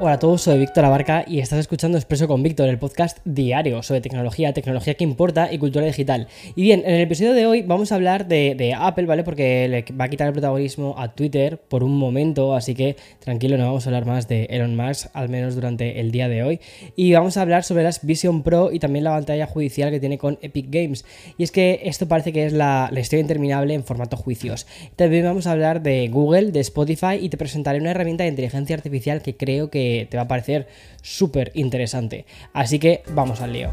Hola a todos, soy Víctor Abarca y estás escuchando Expreso con Víctor, el podcast diario sobre tecnología, tecnología que importa y cultura digital. Y bien, en el episodio de hoy vamos a hablar de, Apple, ¿vale? Porque le va a quitar el protagonismo a Twitter por un momento, así que tranquilo, no vamos a hablar más de Elon Musk, al menos durante el día de hoy. Y vamos a hablar sobre las Vision Pro y también la pantalla judicial que tiene con Epic Games. Y es que esto parece que es la, la historia interminable en formato juicios. También vamos a hablar de Google, de Spotify y te presentaré una herramienta de inteligencia artificial que creo que te va a parecer súper interesante. Así que vamos al lío.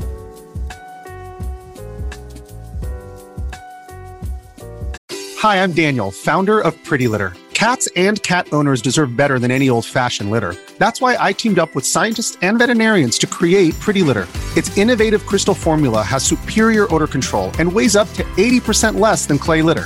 Hi, I'm Daniel, founder of Pretty Litter. Cats and cat owners deserve better than any old-fashioned litter. That's why I teamed up with scientists and veterinarians to create Pretty Litter. Its innovative crystal formula has superior odor control and weighs up to 80% less than clay litter.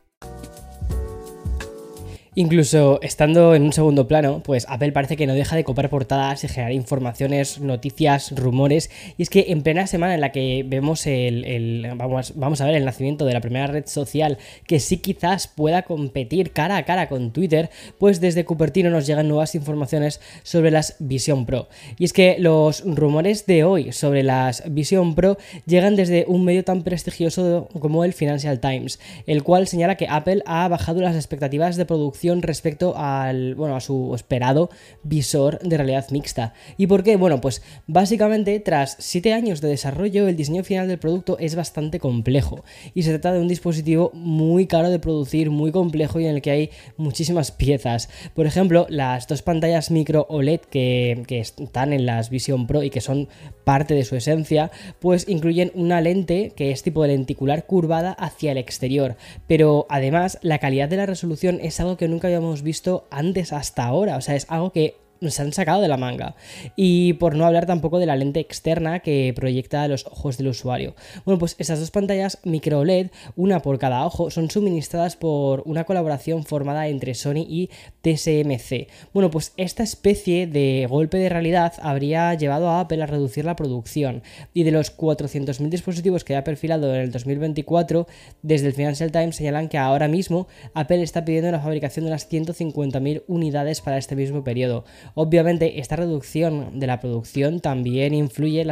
Incluso estando en un segundo plano, pues Apple parece que no deja de copiar portadas y generar informaciones, noticias, rumores. Y es que en plena semana en la que vemos el, vamos, vamos, a ver el nacimiento de la primera red social que sí quizás pueda competir cara a cara con Twitter, pues desde Cupertino nos llegan nuevas informaciones sobre las Vision Pro. Y es que los rumores de hoy sobre las Vision Pro llegan desde un medio tan prestigioso como el Financial Times, el cual señala que Apple ha bajado las expectativas de producción respecto al, bueno, a su esperado visor de realidad mixta. ¿Y por qué? Bueno, pues básicamente tras 7 años de desarrollo el diseño final del producto es bastante complejo y se trata de un dispositivo muy caro de producir, muy complejo y en el que hay muchísimas piezas. Por ejemplo, las dos pantallas micro OLED que, que están en las Vision Pro y que son parte de su esencia, pues incluyen una lente que es tipo de lenticular curvada hacia el exterior, pero además la calidad de la resolución es algo que nunca habíamos visto antes hasta ahora. O sea, es algo que se han sacado de la manga. Y por no hablar tampoco de la lente externa que proyecta los ojos del usuario. Bueno, pues esas dos pantallas micro OLED, una por cada ojo, son suministradas por una colaboración formada entre Sony y TSMC. Bueno, pues esta especie de golpe de realidad habría llevado a Apple a reducir la producción. Y de los 400.000 dispositivos que ha perfilado en el 2024, desde el Financial Times señalan que ahora mismo Apple está pidiendo la fabricación de unas 150.000 unidades para este mismo periodo Obviamente, esta reducción de la producción también influye en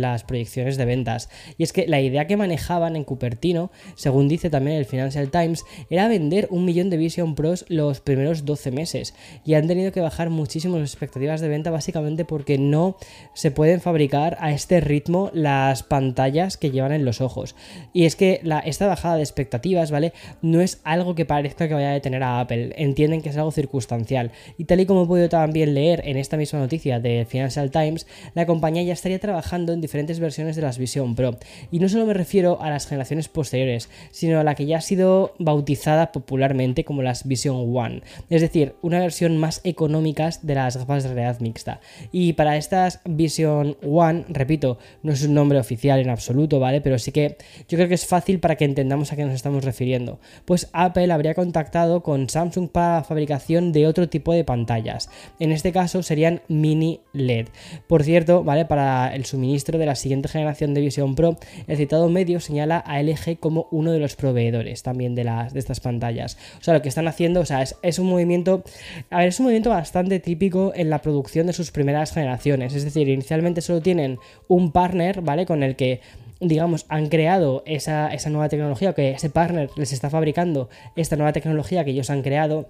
las, proyecciones de ventas. Y es que la idea que manejaban en Cupertino, según dice también el Financial Times, era vender un millón de Vision Pros los primeros 12 meses. Y han tenido que bajar muchísimo las expectativas de venta básicamente porque no se pueden fabricar a este ritmo las pantallas que llevan en los ojos. Y es que esta bajada de expectativas, ¿vale? No es algo que parezca que vaya a detener a Apple. Entienden que es algo circunstancial. Y tal y como he podido también leer en esta misma noticia de Financial Times, la compañía ya estaría trabajando en diferentes versiones de las Vision Pro. Y no solo me refiero a las generaciones posteriores, sino a la que ya ha sido bautizada popularmente como las Vision One, es decir, una versión más económica de las gafas de realidad mixta. Y para estas Vision One, repito, no es un nombre oficial en absoluto, ¿vale? Pero sí que yo creo que es fácil para que entendamos a qué nos estamos refiriendo. Pues Apple habría contactado con Samsung para la fabricación de otro tipo de pantallas. En este caso serían mini LED. Por cierto, ¿vale? Para el suministro de la siguiente generación de Vision Pro, el citado medio señala a LG como uno de los proveedores también de, las, de estas pantallas. O sea, lo que están haciendo, o sea, es, un movimiento, a ver, es un movimiento bastante típico en la producción de sus primeras generaciones. Es decir, inicialmente solo tienen un partner, ¿vale? Con el que digamos, han creado esa, esa nueva tecnología, o que ese partner les está fabricando esta nueva tecnología que ellos han creado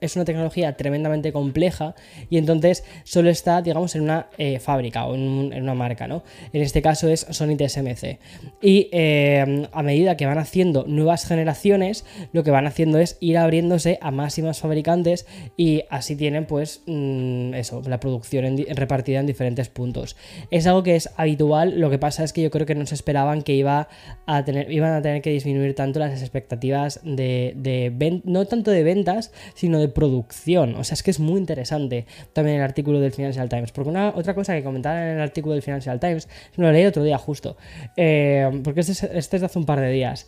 es una tecnología tremendamente compleja y entonces solo está, digamos, en una eh, fábrica o en, una marca, ¿no? En este caso es Sony TSMC. Y eh, a medida que van haciendo nuevas generaciones, lo que van haciendo es ir abriéndose a más y más fabricantes y así tienen, pues, mm, eso, la producción repartida en diferentes puntos. Es algo que es habitual, lo que pasa es que yo creo que no se esperaban que iba a tener, iban a tener que disminuir tanto las expectativas de, de no tanto de ventas, sino de producción. O sea, es que es muy interesante también el artículo del Financial Times. Porque una otra cosa que comentaban en el artículo del Financial Times, lo leí otro día justo, eh, porque este es, este es de hace un par de días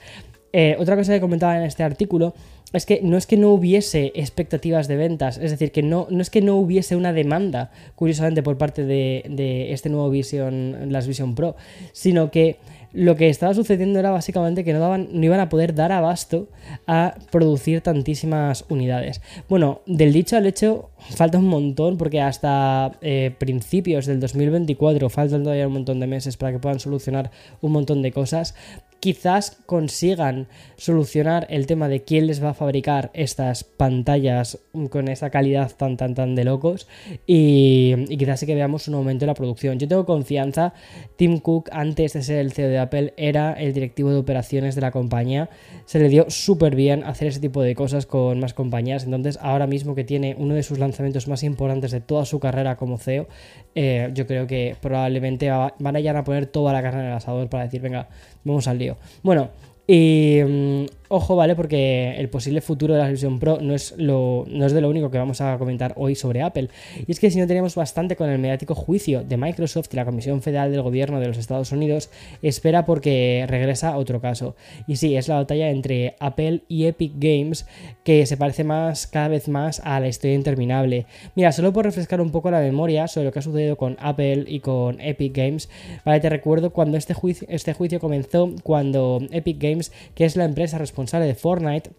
eh, otra cosa que comentaba en este artículo es que no es que no hubiese expectativas de ventas, es decir, que no, no es que no hubiese una demanda, curiosamente, por parte de, de este nuevo Vision, las Vision Pro, sino que lo que estaba sucediendo era básicamente que no, daban, no iban a poder dar abasto a producir tantísimas unidades. Bueno, del dicho al hecho falta un montón porque hasta eh, principios del 2024 faltan todavía un montón de meses para que puedan solucionar un montón de cosas quizás consigan solucionar el tema de quién les va a fabricar estas pantallas con esa calidad tan tan tan de locos y, quizás sí que veamos un aumento en la producción. Yo tengo confianza, Tim Cook antes de ser el CEO de Apple era el directivo de operaciones de la compañía, se le dio súper bien hacer ese tipo de cosas con más compañías, entonces ahora mismo que tiene uno de sus lanzamientos más importantes de toda su carrera como CEO, eh, yo creo que probablemente van a ir a poner toda la carne en el asador para decir, venga, vamos al lío. Bueno, mm, ojo, ¿vale? Porque el posible futuro de la Vision Pro no es, de lo único que vamos a comentar hoy sobre Apple. Y es que si no tenemos bastante con el mediático juicio de Microsoft y la Comisión Federal del Gobierno de los Estados Unidos, espera porque regresa otro caso. Y sí, es la batalla entre Apple y Epic Games que se parece más, cada vez más a la historia interminable. Mira, solo por refrescar un poco la memoria sobre lo que ha sucedido con Apple y con Epic Games, ¿vale? Te recuerdo cuando este juicio, este juicio comenzó, cuando Epic Games, que es la empresa responsable responsable de Fortnite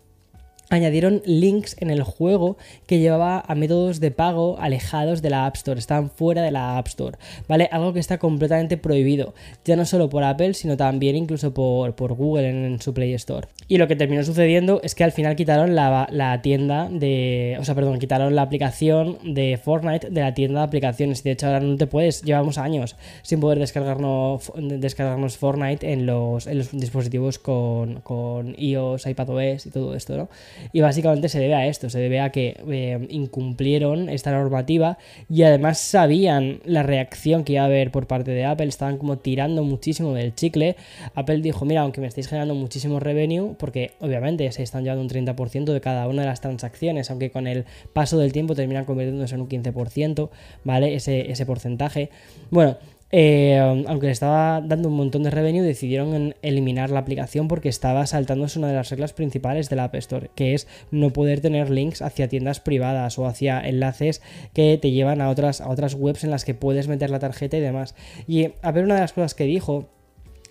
añadieron links en el juego que llevaba a métodos de pago alejados de la App Store, estaban fuera de la App Store, ¿vale? Algo que está completamente prohibido, ya no solo por Apple, sino también incluso por, por Google en, su Play Store. Y lo que terminó sucediendo es que al final quitaron la, tienda de, o sea, perdón, quitaron la aplicación de Fortnite de la tienda de aplicaciones. De hecho, ahora no te puedes, llevamos años sin poder descargarnos, descargarnos Fortnite en los, en los dispositivos con, con iOS, iPadOS y todo esto, ¿no? Y básicamente se debe a esto, se debe a que eh, incumplieron esta normativa y además sabían la reacción que iba a haber por parte de Apple, estaban como tirando muchísimo del chicle. Apple dijo, mira, aunque me estáis generando muchísimo revenue, porque obviamente se están llevando un 30% de cada una de las transacciones, aunque con el paso del tiempo terminan convirtiéndose en un 15%, ¿vale? Ese, ese porcentaje. Bueno, eh, aunque le estaba dando un montón de revenue, decidieron eliminar la aplicación porque estaba saltándose una de las reglas principales de la App Store, que es no poder tener links hacia tiendas privadas o hacia enlaces que te llevan a otras, a otras webs en las que puedes meter la tarjeta y demás. Y a ver, una de las cosas que dijo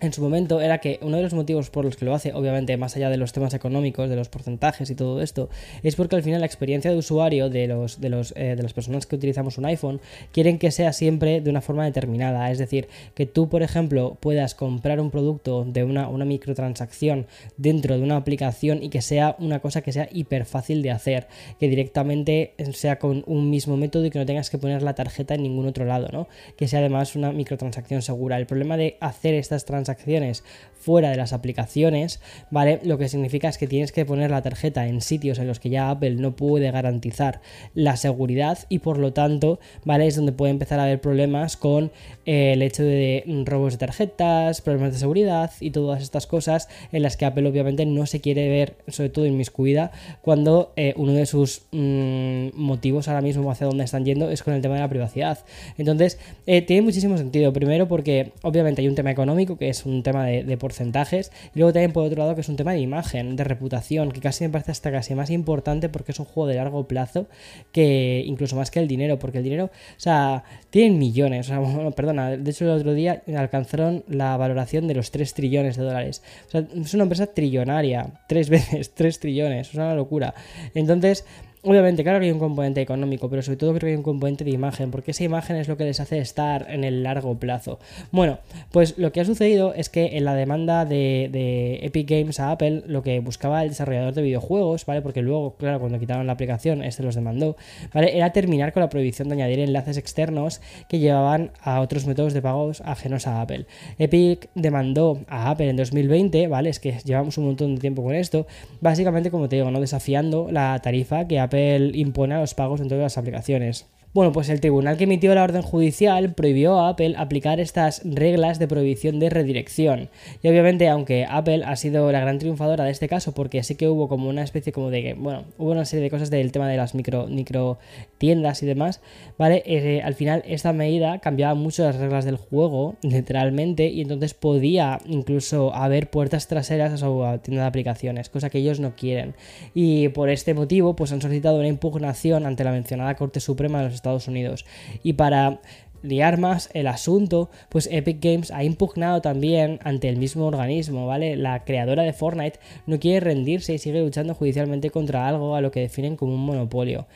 en su momento era que uno de los motivos por los que lo hace, obviamente más allá de los temas económicos, de los porcentajes y todo esto, es porque al final la experiencia de usuario de, los, de, los, eh, de las personas que utilizamos un iPhone quieren que sea siempre de una forma determinada. Es decir, que tú, por ejemplo, puedas comprar un producto de una, una microtransacción dentro de una aplicación y que sea una cosa que sea hiper fácil de hacer, que directamente sea con un mismo método y que no tengas que poner la tarjeta en ningún otro lado, ¿no? Que sea además una microtransacción segura. El problema de hacer estas transacciones acciones fuera de las aplicaciones, ¿vale? Lo que significa es que tienes que poner la tarjeta en sitios en los que ya Apple no puede garantizar la seguridad y por lo tanto, ¿vale? Es donde puede empezar a haber problemas con eh, el hecho de robos de tarjetas, problemas de seguridad y todas estas cosas en las que Apple obviamente no se quiere ver, sobre todo inmiscuida, cuando eh, uno de sus mm, motivos ahora mismo hacia dónde están yendo es con el tema de la privacidad. Entonces, eh, tiene muchísimo sentido. Primero porque obviamente hay un tema económico que es un tema de, porcentajes. Y luego también por otro lado que es un tema de imagen, de reputación, que casi me parece hasta casi más importante porque es un juego de largo plazo que incluso más que el dinero, porque el dinero, o sea, tienen millones, o sea, perdona, de hecho el otro día alcanzaron la valoración de los 3 trillones de dólares. O sea, es una empresa trillonaria, tres veces, 3 trillones, es una locura. Entonces, Obviamente, claro que hay un componente económico, pero sobre todo creo que hay un componente de imagen, porque esa imagen es lo que les hace estar en el largo plazo. Bueno, pues lo que ha sucedido es que en la demanda de, Epic Games a Apple, lo que buscaba el desarrollador de videojuegos, ¿vale? Porque luego, claro, cuando quitaron la aplicación, este los demandó, ¿vale? Era terminar con la prohibición de añadir enlaces externos que llevaban a otros métodos de pagos ajenos a Apple. Epic demandó a Apple en 2020, ¿vale? Es que llevamos un montón de tiempo con esto, básicamente, como te digo, ¿no? Desafiando la tarifa que Apple Apple impone a los pagos en todas las aplicaciones. Bueno, pues el tribunal que emitió la orden judicial prohibió a Apple aplicar estas reglas de prohibición de redirección. Y obviamente, aunque Apple ha sido la gran triunfadora de este caso, porque sí que hubo como una especie como de bueno, hubo una serie de cosas del tema de las micro, micro tiendas y demás, ¿vale? Eh, al final esta medida cambiaba mucho las reglas del juego, literalmente, y entonces podía incluso haber puertas traseras a su tienda de aplicaciones, cosa que ellos no quieren. Y por este motivo, pues han solicitado una impugnación ante la mencionada Corte Suprema de los Estados Unidos. Y para liar más el asunto, pues Epic Games ha impugnado también ante el mismo organismo, ¿vale? La creadora de Fortnite no quiere rendirse y sigue luchando judicialmente contra algo a lo que definen como un monopolio.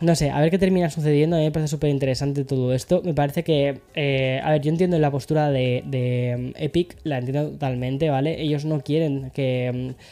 No sé, a ver qué termina sucediendo. A mí me parece súper interesante todo esto. Me parece que. Eh, a ver, yo entiendo la postura de, de mm, Epic, la entiendo totalmente, ¿vale? Ellos no quieren que. Mm,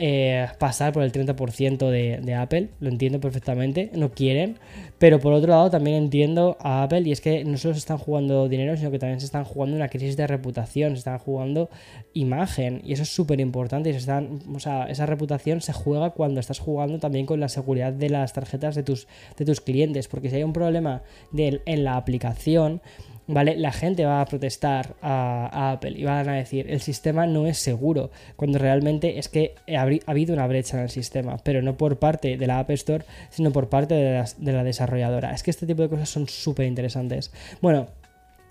eh, pasar por el 30% de, de, Apple, lo entiendo perfectamente, no quieren, pero por otro lado también entiendo a Apple y es que no solo se están jugando dinero, sino que también se están jugando una crisis de reputación, se están jugando imagen y eso es súper importante se están, o sea, esa reputación se juega cuando estás jugando también con la seguridad de las tarjetas de tus, de tus clientes, porque si hay un problema en la aplicación, ¿vale? La gente va a protestar a, Apple y van a decir, el sistema no es seguro, cuando realmente es que ha, habido una brecha en el sistema, pero no por parte de la App Store, sino por parte de, de la desarrolladora. Es que este tipo de cosas son súper interesantes. Bueno,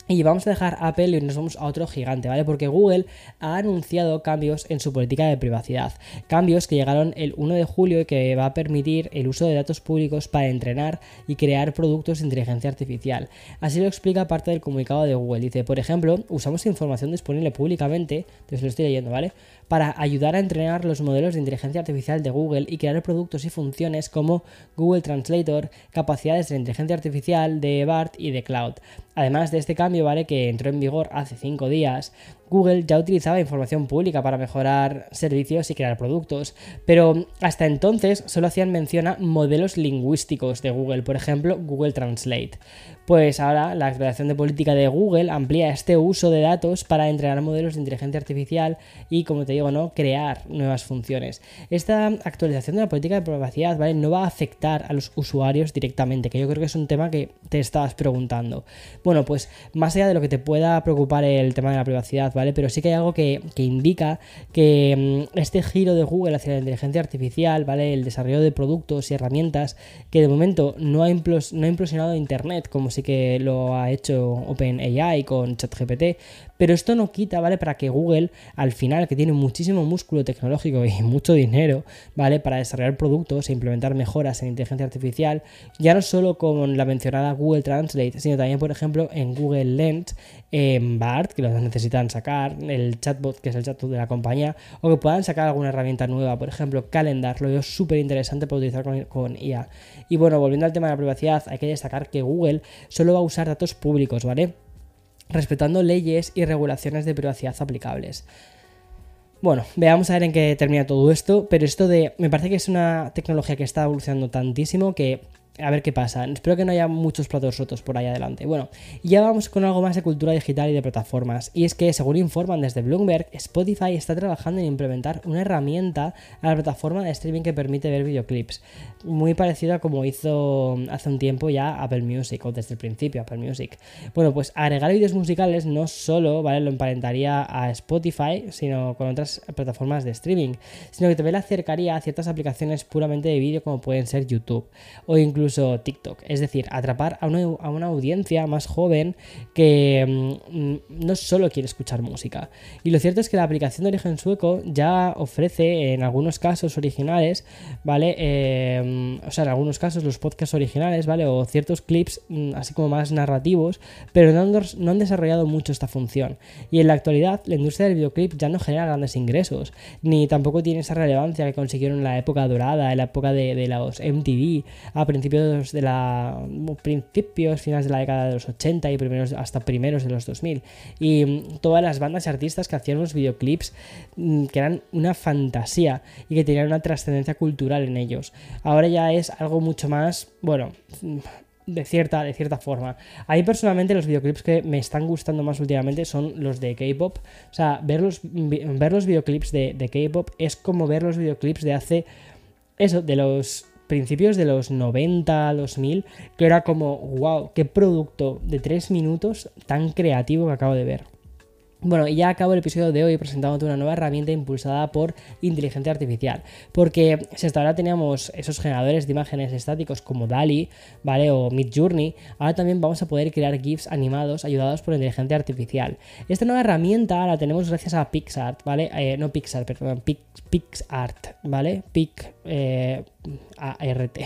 y vamos a dejar Apple y nos vamos a otro gigante, ¿vale? Porque Google ha anunciado cambios en su política de privacidad. Cambios que llegaron el 1 de julio y que va a permitir el uso de datos públicos para entrenar y crear productos de inteligencia artificial. Así lo explica parte del comunicado de Google. Dice, por ejemplo, usamos información disponible públicamente, entonces lo estoy leyendo, ¿vale? Para ayudar a entrenar los modelos de inteligencia artificial de Google y crear productos y funciones como Google Translator, capacidades de inteligencia artificial de BART y de Cloud. Además de este cambio, ¿vale? Que entró en vigor hace 5 días, Google ya utilizaba información pública para mejorar servicios y crear productos, pero hasta entonces solo hacían mención a modelos lingüísticos de Google, por ejemplo, Google Translate. Pues ahora la actualización de política de Google amplía este uso de datos para entrenar modelos de inteligencia artificial y, como te digo, ¿no? crear nuevas funciones. Esta actualización de la política de privacidad, ¿vale? No va a afectar a los usuarios directamente, que yo creo que es un tema que te estabas preguntando. Bueno, pues más allá de lo que te pueda preocupar el tema de la privacidad, ¿vale? Pero sí que hay algo que, indica que mm, este giro de Google hacia la inteligencia artificial, ¿vale? El desarrollo de productos y herramientas que de momento no ha, no ha implosionado Internet, como sí que lo ha hecho OpenAI con ChatGPT, pero esto no quita, ¿vale? Para que Google, al final, que tiene muchísimo músculo tecnológico y mucho dinero, ¿vale? Para desarrollar productos e implementar mejoras en inteligencia artificial, ya no solo con la mencionada Google Translate, sino también, por ejemplo, en Google Lens, en BART, que lo necesitan sacar, el chatbot, que es el chatbot de la compañía, o que puedan sacar alguna herramienta nueva, por ejemplo, Calendar, lo veo súper interesante para utilizar con, con IA. Y bueno, volviendo al tema de la privacidad, hay que destacar que Google solo va a usar datos públicos, ¿vale? respetando leyes y regulaciones de privacidad aplicables. Bueno, veamos a ver en qué termina todo esto, pero esto de... Me parece que es una tecnología que está evolucionando tantísimo que a ver qué pasa. Espero que no haya muchos platos rotos por ahí adelante. Bueno, ya vamos con algo más de cultura digital y de plataformas. Y es que, según informan desde Bloomberg, Spotify está trabajando en implementar una herramienta a la plataforma de streaming que permite ver videoclips. Muy parecida a como hizo hace un tiempo ya Apple Music, o desde el principio Apple Music. Bueno, pues agregar vídeos musicales no solo ¿vale? lo emparentaría a Spotify, sino con otras plataformas de streaming, sino que también le acercaría a ciertas aplicaciones puramente de vídeo como pueden ser YouTube o incluso incluso TikTok. Es decir, atrapar a una, audiencia más joven que mm, no solo quiere escuchar música. Y lo cierto es que la aplicación de origen sueco ya ofrece en algunos casos originales, ¿vale? Em, o sea, en algunos casos los podcasts originales, ¿vale? O ciertos clips mm, así como más narrativos, pero no han, no han desarrollado mucho esta función. Y en la actualidad la industria del videoclip ya no genera grandes ingresos, ni tampoco tiene esa relevancia que consiguieron en la época dorada, en la época de, de los MTV a principios de la principios, finales de la década de los 80 y primeros hasta primeros de los 2000 y mm, todas las bandas y artistas que hacían unos videoclips mm, que eran una fantasía y que tenían una trascendencia cultural en ellos. Ahora ya es algo mucho más, bueno, mm, de cierta, de cierta forma. A mí personalmente los videoclips que me están gustando más últimamente son los de K-Pop. O sea, ver los, ver los videoclips de, de K-Pop es como ver los videoclips de hace... Eso, de los principios de los 90, 2000, que era como, wow, qué producto de 3 minutos tan creativo que acabo de ver. Bueno, y ya acabo el episodio de hoy presentándote una nueva herramienta impulsada por inteligencia artificial. Porque si hasta ahora teníamos esos generadores de imágenes estáticos como DALI, ¿vale? O Midjourney, ahora también vamos a poder crear GIFs animados ayudados por inteligencia artificial. Esta nueva herramienta la tenemos gracias a PixArt, ¿vale? Eh, no Pixar, perdón, PixArt, ¿vale? Pic, eh, ART.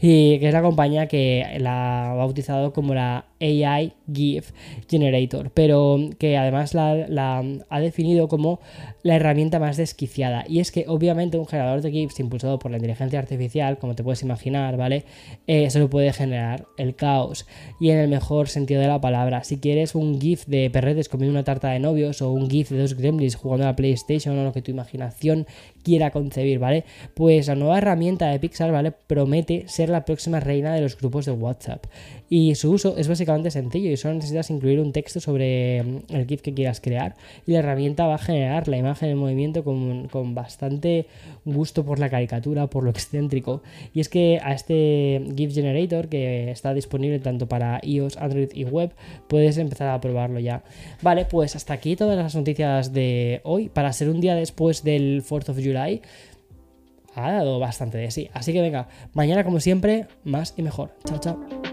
Y que es la compañía que la ha bautizado como la AI GIF Generator, pero que además la, ha definido como la herramienta más desquiciada. Y es que obviamente un generador de GIFs impulsado por la inteligencia artificial, como te puedes imaginar, ¿vale? Eh, solo puede generar el caos. Y en el mejor sentido de la palabra, si quieres un GIF de perretes comiendo una tarta de novios o un GIF de dos gremlins jugando a la PlayStation o lo que tu imaginación quiera concebir, ¿vale? Pues la nueva herramienta de Pixar, ¿vale? Promete ser la próxima reina de los grupos de WhatsApp. Y su uso es básicamente sencillo y solo necesitas incluir un texto sobre mm, el GIF que quieras crear y la herramienta va a generar la imagen en movimiento con, con bastante gusto por la caricatura, por lo excéntrico. Y es que a este GIF Generator que está disponible tanto para iOS, Android y web, puedes empezar a probarlo ya. Vale, pues hasta aquí todas las noticias de hoy. Para ser un día después del 4th of July, ha dado bastante de sí. Así que venga, mañana como siempre, más y mejor. Chao, chao.